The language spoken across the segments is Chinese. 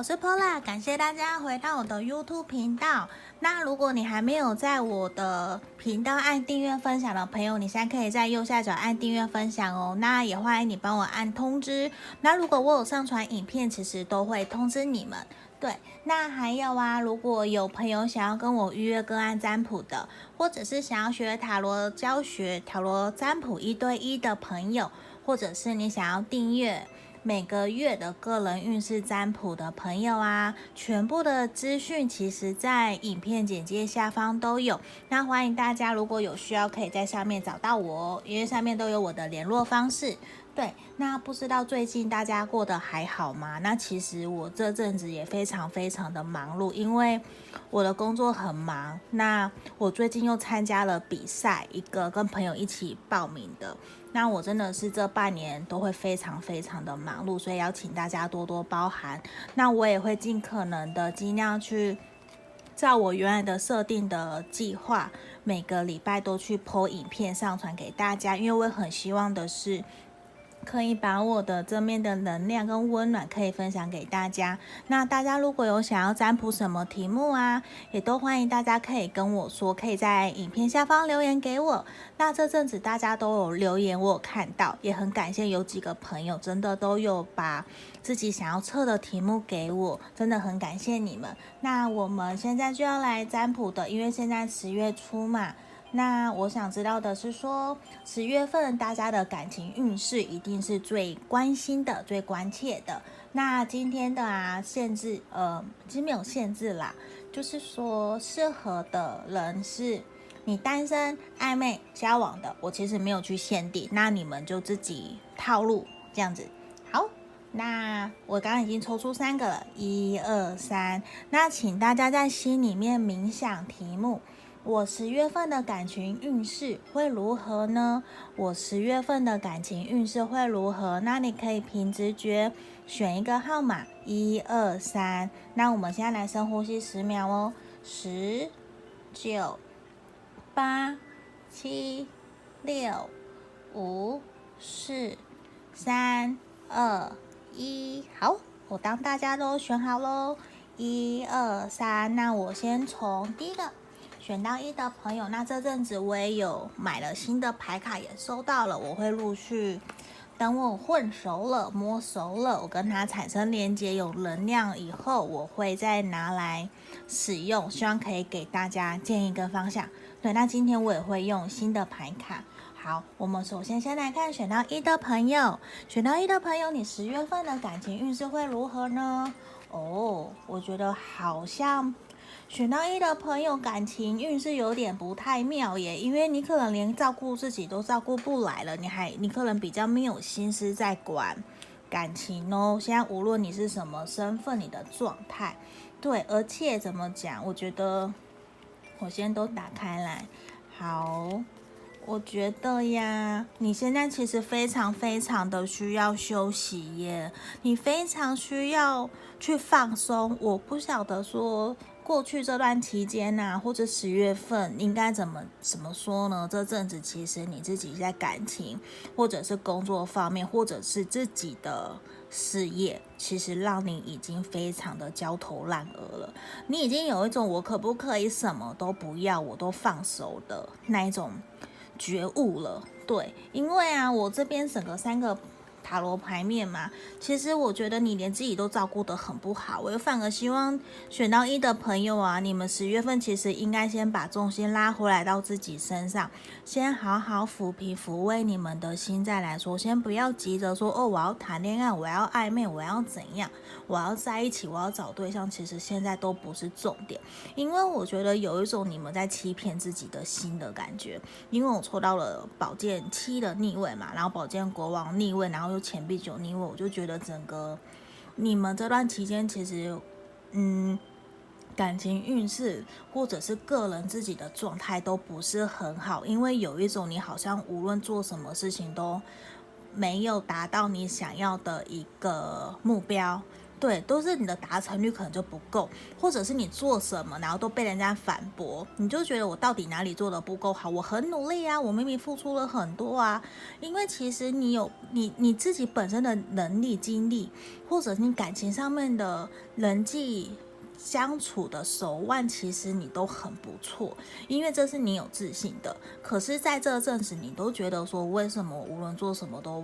我是 Pola，感谢大家回到我的 YouTube 频道。那如果你还没有在我的频道按订阅分享的朋友，你现在可以在右下角按订阅分享哦。那也欢迎你帮我按通知。那如果我有上传影片，其实都会通知你们。对，那还有啊，如果有朋友想要跟我预约个案占卜的，或者是想要学塔罗教学、塔罗占卜一对一的朋友，或者是你想要订阅。每个月的个人运势占卜的朋友啊，全部的资讯其实在影片简介下方都有。那欢迎大家如果有需要，可以在上面找到我哦，因为上面都有我的联络方式。对，那不知道最近大家过得还好吗？那其实我这阵子也非常非常的忙碌，因为我的工作很忙。那我最近又参加了比赛，一个跟朋友一起报名的。那我真的是这半年都会非常非常的忙碌，所以要请大家多多包涵。那我也会尽可能的尽量去照我原来的设定的计划，每个礼拜都去剖影片上传给大家，因为我很希望的是。可以把我的正面的能量跟温暖可以分享给大家。那大家如果有想要占卜什么题目啊，也都欢迎大家可以跟我说，可以在影片下方留言给我。那这阵子大家都有留言，我有看到，也很感谢有几个朋友真的都有把自己想要测的题目给我，真的很感谢你们。那我们现在就要来占卜的，因为现在十月初嘛。那我想知道的是说，十月份大家的感情运势一定是最关心的、最关切的。那今天的啊限制，呃，其实没有限制啦，就是说适合的人是你单身、暧昧、交往的，我其实没有去限定，那你们就自己套路这样子。好，那我刚刚已经抽出三个了，一二三，那请大家在心里面冥想题目。我十月份的感情运势会如何呢？我十月份的感情运势会如何？那你可以凭直觉选一个号码，一二三。那我们现在来深呼吸十秒哦，十、九、八、七、六、五、四、三、二、一。好，我当大家都选好喽，一二三。那我先从第一个。选到一的朋友，那这阵子我也有买了新的牌卡，也收到了。我会陆续等我混熟了、摸熟了，我跟它产生连接、有能量以后，我会再拿来使用。希望可以给大家建议跟方向。对，那今天我也会用新的牌卡。好，我们首先先来看选到一的朋友，选到一的朋友，你十月份的感情运势会如何呢？哦，我觉得好像。选到一的朋友，感情运势有点不太妙耶，因为你可能连照顾自己都照顾不来了，你还你可能比较没有心思在管感情哦。现在无论你是什么身份，你的状态，对，而且怎么讲？我觉得我先都打开来，好，我觉得呀，你现在其实非常非常的需要休息耶，你非常需要去放松。我不晓得说。过去这段期间呐、或者十月份应该怎么怎么说呢？这阵子其实你自己在感情，或者是工作方面，或者是自己的事业，其实让你已经非常的焦头烂额了。你已经有一种我可不可以什么都不要，我都放手的那一种觉悟了。对，因为啊，我这边整个三个。塔罗牌面嘛，其实我觉得你连自己都照顾得很不好，我又反而希望选到一的朋友啊，你们十月份其实应该先把重心拉回来到自己身上，先好好抚平抚慰你们的心，再来说，先不要急着说哦，我要谈恋爱，我要暧昧，我要怎样，我要在一起，我要找对象，其实现在都不是重点，因为我觉得有一种你们在欺骗自己的心的感觉，因为我抽到了宝剑七的逆位嘛，然后宝剑国王逆位，然后又。钱币九，你我我就觉得整个你们这段期间，其实，嗯，感情运势或者是个人自己的状态都不是很好，因为有一种你好像无论做什么事情都没有达到你想要的一个目标。对，都是你的达成率可能就不够，或者是你做什么，然后都被人家反驳，你就觉得我到底哪里做的不够好？我很努力啊，我明明付出了很多啊，因为其实你有你你自己本身的能力、经历，或者你感情上面的人际。相处的手腕其实你都很不错，因为这是你有自信的。可是，在这阵子，你都觉得说，为什么无论做什么都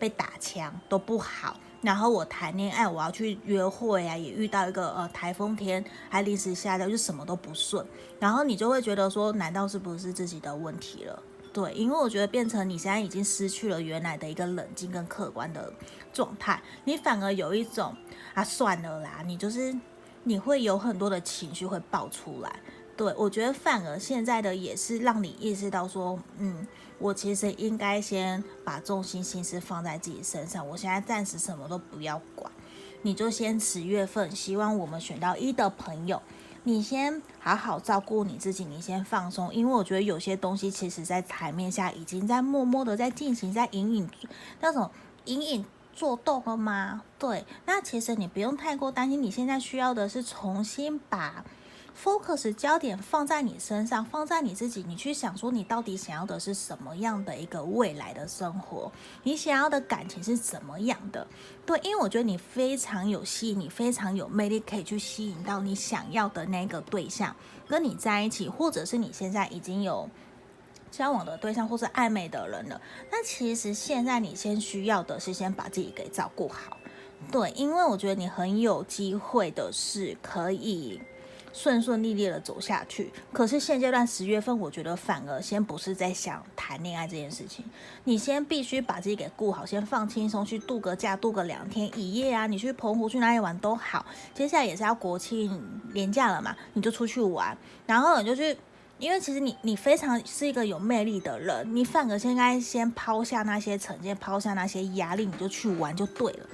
被打枪，都不好。然后我谈恋爱，我要去约会啊，也遇到一个呃台风天，还临时下掉，就什么都不顺。然后你就会觉得说，难道是不是自己的问题了？对，因为我觉得变成你现在已经失去了原来的一个冷静跟客观的状态，你反而有一种啊，算了啦，你就是。你会有很多的情绪会爆出来，对，我觉得反而现在的也是让你意识到说，嗯，我其实应该先把重心心思放在自己身上，我现在暂时什么都不要管，你就先十月份，希望我们选到一的朋友，你先好好照顾你自己，你先放松，因为我觉得有些东西其实在台面下已经在默默的在进行，在隐隐那种隐隐。做动了吗？对，那其实你不用太过担心。你现在需要的是重新把 focus 焦点放在你身上，放在你自己。你去想说，你到底想要的是什么样的一个未来的生活？你想要的感情是怎么样的？对，因为我觉得你非常有吸引力，非常有魅力，可以去吸引到你想要的那个对象跟你在一起，或者是你现在已经有。交往的对象或是暧昧的人了，那其实现在你先需要的是先把自己给照顾好，对，因为我觉得你很有机会的是可以顺顺利利的走下去。可是现阶段十月份，我觉得反而先不是在想谈恋爱这件事情，你先必须把自己给顾好，先放轻松去度个假，度个两天一夜啊，你去澎湖去哪里玩都好。接下来也是要国庆连假了嘛，你就出去玩，然后你就去。因为其实你你非常是一个有魅力的人，你反而应该先抛下那些成见，抛下那些压力，你就去玩就对了。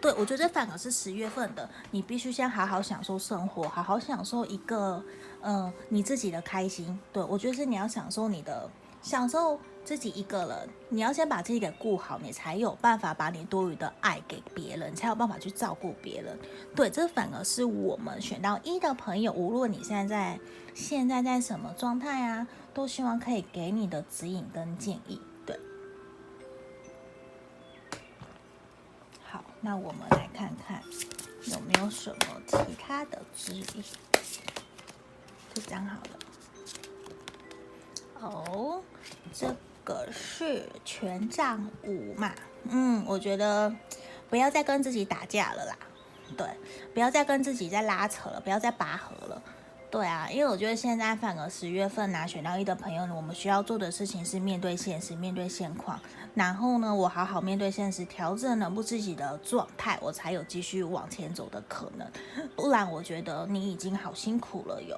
对，我觉得这反而是十月份的，你必须先好好享受生活，好好享受一个嗯你自己的开心。对，我觉得是你要享受你的。享受自己一个人，你要先把自己给顾好，你才有办法把你多余的爱给别人，才有办法去照顾别人。对，这反而是我们选到一的朋友，无论你现在在现在在什么状态啊，都希望可以给你的指引跟建议。那我们来看看有没有什么其他的指引，就讲好了。哦，这个是权杖五嘛？嗯，我觉得不要再跟自己打架了啦，对，不要再跟自己在拉扯了，不要再拔河了，对啊，因为我觉得现在反而十月份拿、选到一的朋友呢，我们需要做的事情是面对现实，面对现况，然后呢，我好好面对现实，调整了不自己的状态，我才有继续往前走的可能，不然我觉得你已经好辛苦了哟。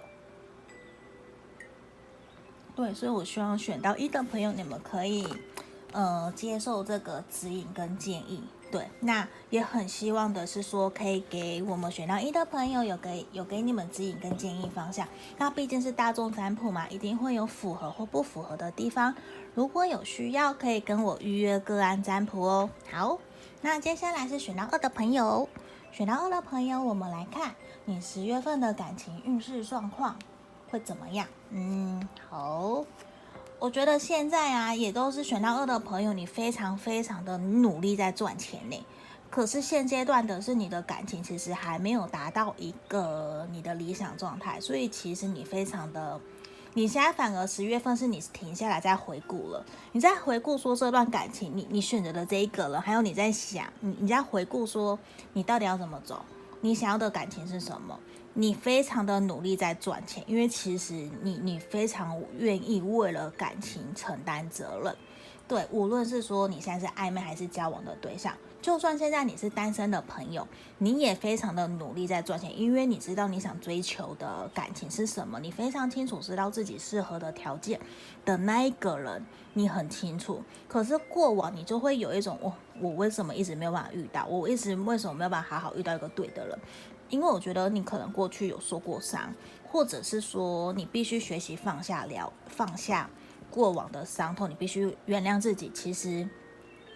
对，所以我希望选到一的朋友，你们可以，呃，接受这个指引跟建议。对，那也很希望的是说，可以给我们选到一的朋友有给有给你们指引跟建议方向。那毕竟是大众占卜嘛，一定会有符合或不符合的地方。如果有需要，可以跟我预约个案占卜哦。好，那接下来是选到二的朋友，选到二的朋友，我们来看你十月份的感情运势状况。会怎么样？嗯，好，我觉得现在啊，也都是选到二的朋友，你非常非常的努力在赚钱呢。可是现阶段的是你的感情其实还没有达到一个你的理想状态，所以其实你非常的，你现在反而十月份是你停下来再回顾了，你在回顾说这段感情，你你选择的这一个了，还有你在想，你你在回顾说你到底要怎么走，你想要的感情是什么？你非常的努力在赚钱，因为其实你你非常愿意为了感情承担责任，对，无论是说你现在是暧昧还是交往的对象，就算现在你是单身的朋友，你也非常的努力在赚钱，因为你知道你想追求的感情是什么，你非常清楚知道自己适合的条件的那一个人，你很清楚。可是过往你就会有一种，我我为什么一直没有办法遇到，我一直为什么没有办法好好遇到一个对的人？因为我觉得你可能过去有受过伤，或者是说你必须学习放下了，放下过往的伤痛，你必须原谅自己。其实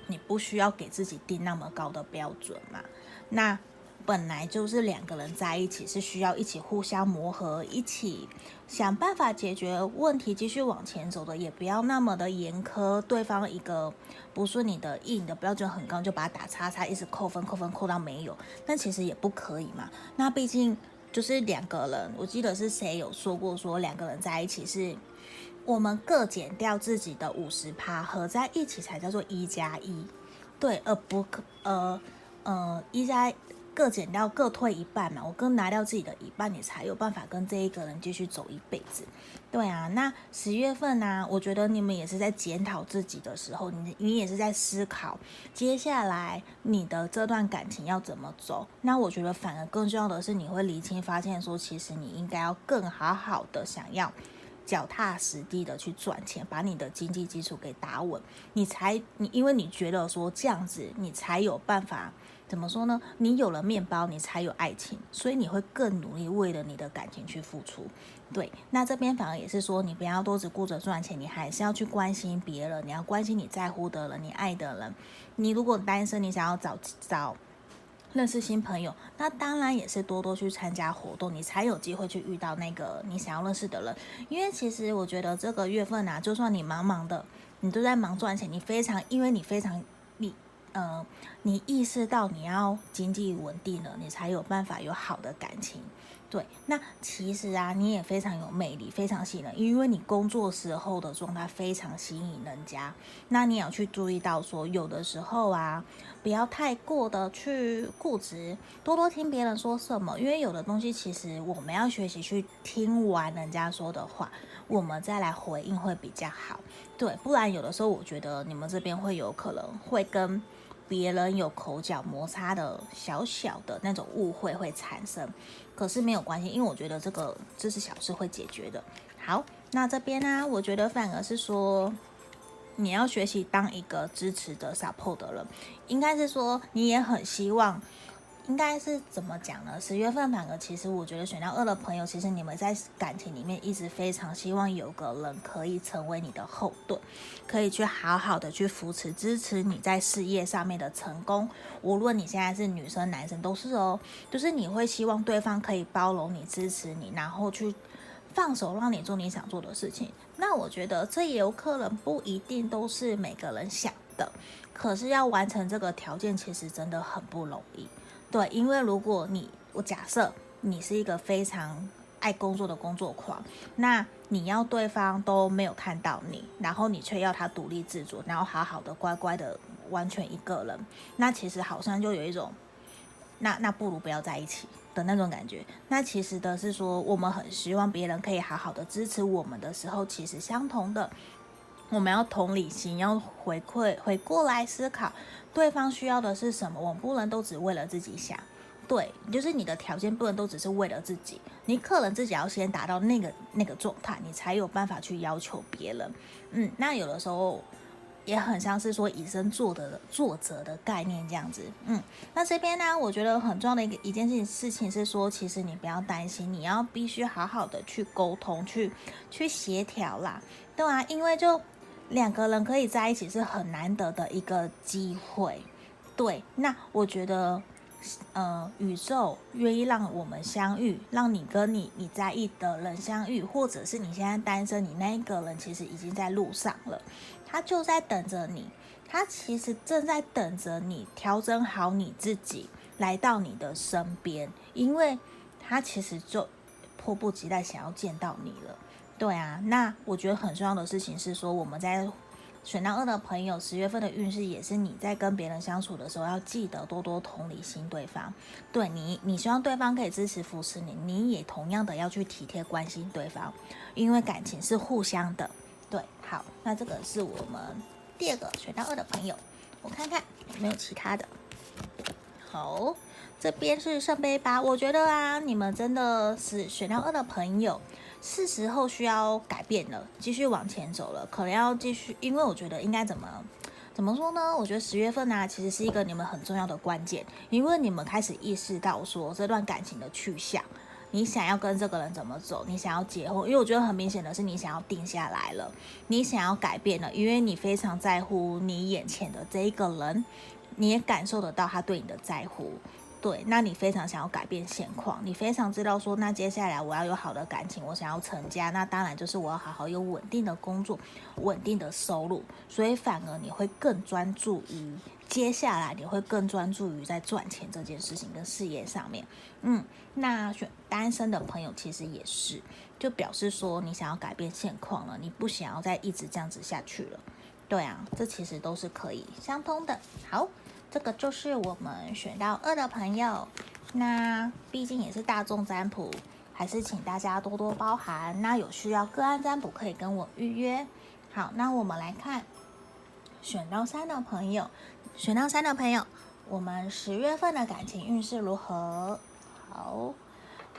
你不需要给自己定那么高的标准嘛。那本来就是两个人在一起是需要一起互相磨合，一起想办法解决问题，继续往前走的，也不要那么的严苛。对方一个不是你的意，你的标准很高，就把它打叉叉，一直扣分扣分扣到没有，但其实也不可以嘛。那毕竟就是两个人，我记得是谁有说过，说两个人在一起是我们各减掉自己的五十趴，合在一起才叫做一加一，对，而不可呃呃一加。各减掉，各退一半嘛。我各拿掉自己的一半，你才有办法跟这一个人继续走一辈子。对啊，那十月份呢、我觉得你们也是在检讨自己的时候，你你也是在思考接下来你的这段感情要怎么走。那我觉得反而更重要的是，你会厘清发现说，其实你应该要更好好的想要脚踏实地的去赚钱，把你的经济基础给打稳，你才你因为你觉得说这样子，你才有办法。怎么说呢？你有了面包，你才有爱情，所以你会更努力为了你的感情去付出。对，那这边反而也是说，你不要都只顾着赚钱，你还是要去关心别人，你要关心你在乎的人，你爱的人。你如果单身，你想要找找认识新朋友，那当然也是多多去参加活动，你才有机会去遇到那个你想要认识的人。因为其实我觉得这个月份啊，就算你忙忙的，你都在忙赚钱，你非常，因为你非常。你呃，你意识到你要经济稳定了，你才有办法有好的感情。对，那其实啊，你也非常有魅力，非常吸引人，因为你工作时候的状态非常吸引人家。那你要去注意到说，有的时候啊，不要太过的去固执，多多听别人说什么，因为有的东西其实我们要学习去听完人家说的话，我们再来回应会比较好。对，不然有的时候我觉得你们这边会有可能会跟。别人有口角摩擦的小小的那种误会会产生，可是没有关系，因为我觉得这个这是小事会解决的。好，那这边呢、我觉得反而是说，你要学习当一个支持的 support 的人，应该是说你也很希望。应该是怎么讲呢？十月份反而其实我觉得选到二的朋友，其实你们在感情里面一直非常希望有个人可以成为你的后盾，可以去好好的去扶持支持你在事业上面的成功。无论你现在是女生男生都是哦，就是你会希望对方可以包容你、支持你，然后去放手让你做你想做的事情。那我觉得这也有可能不一定都是每个人想的，可是要完成这个条件，其实真的很不容易。对，因为如果你，我假设你是一个非常爱工作的工作狂，那你要对方都没有看到你，然后你却要他独立自主，然后好好的乖乖的完全一个人，那其实好像就有一种，那那不如不要在一起的那种感觉。那其实的是说，我们很希望别人可以好好的支持我们的时候，其实相同的，我们要同理心，要回馈，回过来思考。对方需要的是什么？我们不能都只为了自己想，对，就是你的条件不能都只是为了自己，你可能自己要先达到那个那个状态，你才有办法去要求别人。嗯，那有的时候也很像是说以身作则的作者的概念这样子。嗯，那这边呢，我觉得很重要的一个一件事情事情是说，其实你不要担心，你要必须好好的去沟通，去去协调啦，对啊，因为就。两个人可以在一起是很难得的一个机会，对。那我觉得，呃，宇宙愿意让我们相遇，让你跟你你在意的人相遇，或者是你现在单身，你那一个人其实已经在路上了，他就在等着你，他其实正在等着你调整好你自己，来到你的身边，因为他其实就迫不及待想要见到你了。对啊，那我觉得很重要的事情是说，我们在选到二的朋友，十月份的运势也是你在跟别人相处的时候，要记得多多同理心对方。对你，你希望对方可以支持扶持你，你也同样的要去体贴关心对方，因为感情是互相的。对，好，那这个是我们第二个选到二的朋友，我看看有没有其他的。好，这边是圣杯八，我觉得啊，你们真的是选到二的朋友。是时候需要改变了，继续往前走了，可能要继续，因为我觉得应该怎么怎么说呢？我觉得十月份呢、啊，其实是一个你们很重要的关键，因为你们开始意识到说这段感情的去向，你想要跟这个人怎么走，你想要结婚，因为我觉得很明显的是你想要定下来了，你想要改变了，因为你非常在乎你眼前的这一个人，你也感受得到他对你的在乎。对，那你非常想要改变现况，你非常知道说，那接下来我要有好的感情，我想要成家，那当然就是我要好好有稳定的工作，稳定的收入，所以反而你会更专注于接下来，你会更专注于在赚钱这件事情跟事业上面。嗯，那选单身的朋友其实也是，就表示说你想要改变现况了，你不想要再一直这样子下去了。对啊，这其实都是可以相通的。好。这个就是我们选到二的朋友，那毕竟也是大众占卜，还是请大家多多包涵。那有需要个案占卜可以跟我预约。好，那我们来看选到三的朋友，选到三的朋友，我们十月份的感情运势如何？好，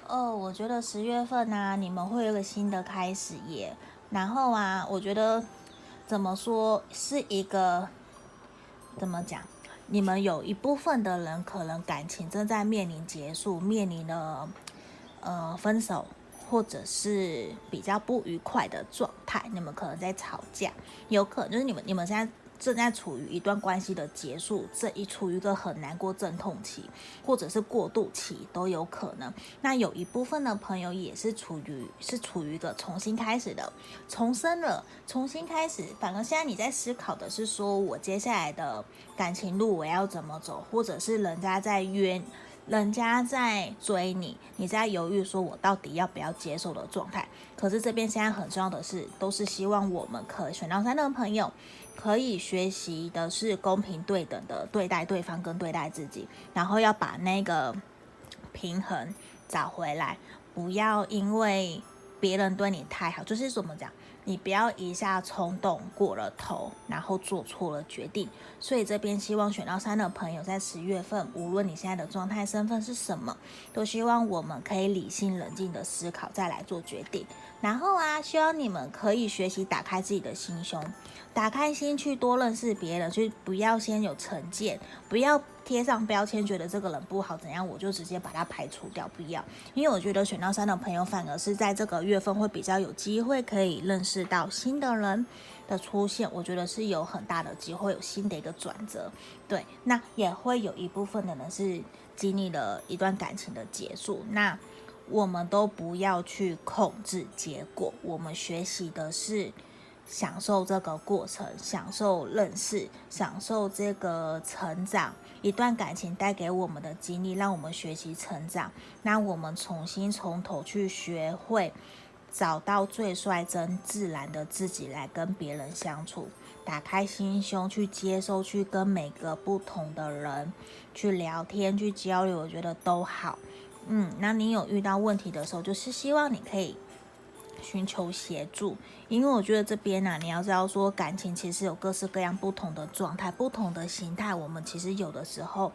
哦，我觉得十月份呢、你们会有个新的开始耶。然后啊，我觉得怎么说是一个怎么讲？你们有一部分的人可能感情正在面临结束，面临了呃分手，或者是比较不愉快的状态。你们可能在吵架，有可能就是你们你们现在。正在处于一段关系的结束，这一处于一个很难过阵痛期，或者是过渡期都有可能。那有一部分的朋友也是处于是处于一个重新开始的重生了，重新开始。反而现在你在思考的是说，我接下来的感情路我要怎么走，或者是人家在约。人家在追你，你在犹豫，说我到底要不要接受的状态。可是这边现在很重要的是，都是希望我们可选到三的朋友，可以学习的是公平对等的对待对方跟对待自己，然后要把那个平衡找回来，不要因为别人对你太好，就是怎么讲？你不要一下冲动过了头，然后做错了决定。所以这边希望选到三的朋友，在十月份，无论你现在的状态、身份是什么，都希望我们可以理性、冷静的思考，再来做决定。然后啊，希望你们可以学习打开自己的心胸。打开心去多认识别人，去不要先有成见，不要贴上标签，觉得这个人不好怎样，我就直接把他排除掉。不要，因为我觉得选到三的朋友反而是在这个月份会比较有机会可以认识到新的人的出现，我觉得是有很大的机会有新的一个转折。对，那也会有一部分的人是经历了一段感情的结束，那我们都不要去控制结果，我们学习的是。享受这个过程，享受认识，享受这个成长。一段感情带给我们的经历，让我们学习成长。那我们重新从头去学会，找到最率真自然的自己来跟别人相处，打开心胸去接受，去跟每个不同的人去聊天、去交流，我觉得都好。嗯，那你有遇到问题的时候，就是希望你可以。寻求协助，因为我觉得这边呢、你要知道说，感情其实有各式各样不同的状态、不同的形态。我们其实有的时候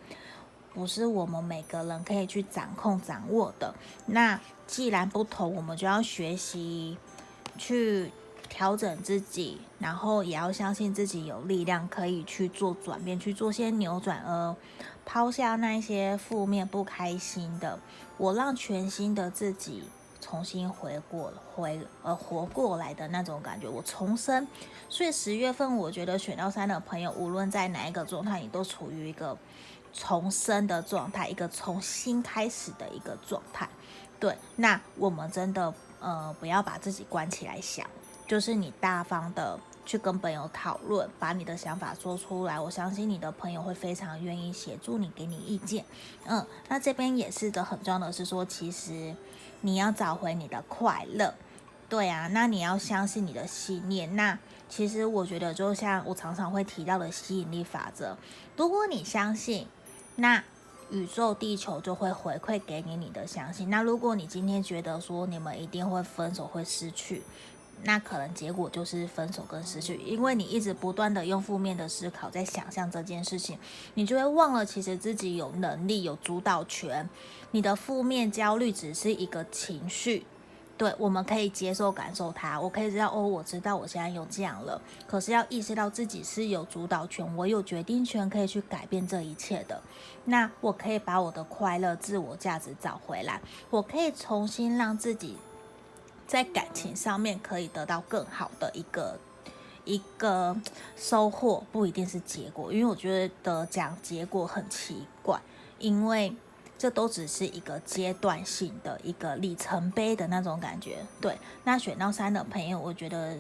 不是我们每个人可以去掌控、掌握的。那既然不同，我们就要学习去调整自己，然后也要相信自己有力量可以去做转变、去做些扭转，而抛下那些负面、不开心的，我让全新的自己。重新回过回呃活过来的那种感觉，我重生。所以十月份，我觉得选到三的朋友，无论在哪一个状态，你都处于一个重生的状态，一个重新开始的一个状态。对，那我们真的呃不要把自己关起来想，就是你大方的去跟朋友讨论，把你的想法说出来。我相信你的朋友会非常愿意协助你，给你意见。嗯，那这边也是的，很重要的是说，其实。你要找回你的快乐，对啊，那你要相信你的信念。那其实我觉得，就像我常常会提到的吸引力法则，如果你相信，那宇宙、地球就会回馈给你你的相信。那如果你今天觉得说你们一定会分手、会失去，那可能结果就是分手跟失去，因为你一直不断的用负面的思考在想象这件事情，你就会忘了其实自己有能力、有主导权。你的负面焦虑只是一个情绪，对，我们可以接受、感受它。我可以知道，哦，我知道我现在有这样了，可是要意识到自己是有主导权，我有决定权，可以去改变这一切的。那我可以把我的快乐、自我价值找回来，我可以重新让自己。在感情上面可以得到更好的一个一个收获，不一定是结果，因为我觉得讲结果很奇怪，因为这都只是一个阶段性的一个里程碑的那种感觉。对，那选到三的朋友，我觉得。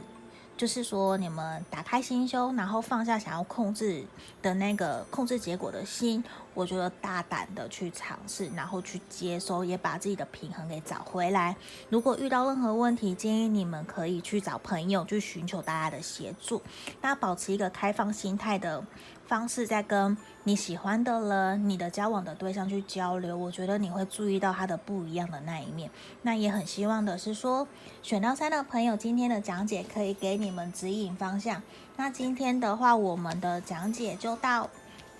就是说，你们打开心胸，然后放下想要控制的那个控制结果的心，我觉得大胆的去尝试，然后去接收，也把自己的平衡给找回来。如果遇到任何问题，建议你们可以去找朋友，去寻求大家的协助。那保持一个开放心态的方式，在跟你喜欢的人、你的交往的对象去交流，我觉得你会注意到他的不一样的那一面。那也很希望的是说，选到三的朋友，今天的讲解可以给你们指引方向。那今天的话，我们的讲解就到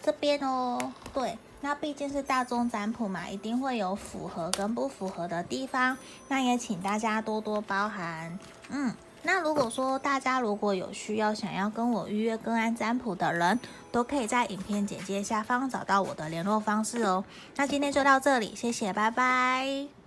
这边哦。对，那毕竟是大众占卜嘛，一定会有符合跟不符合的地方。那也请大家多多包涵。嗯。那如果说大家如果有需要想要跟我预约个案占卜的人，都可以在影片简介下方找到我的联络方式哦。那今天就到这里，谢谢，拜拜。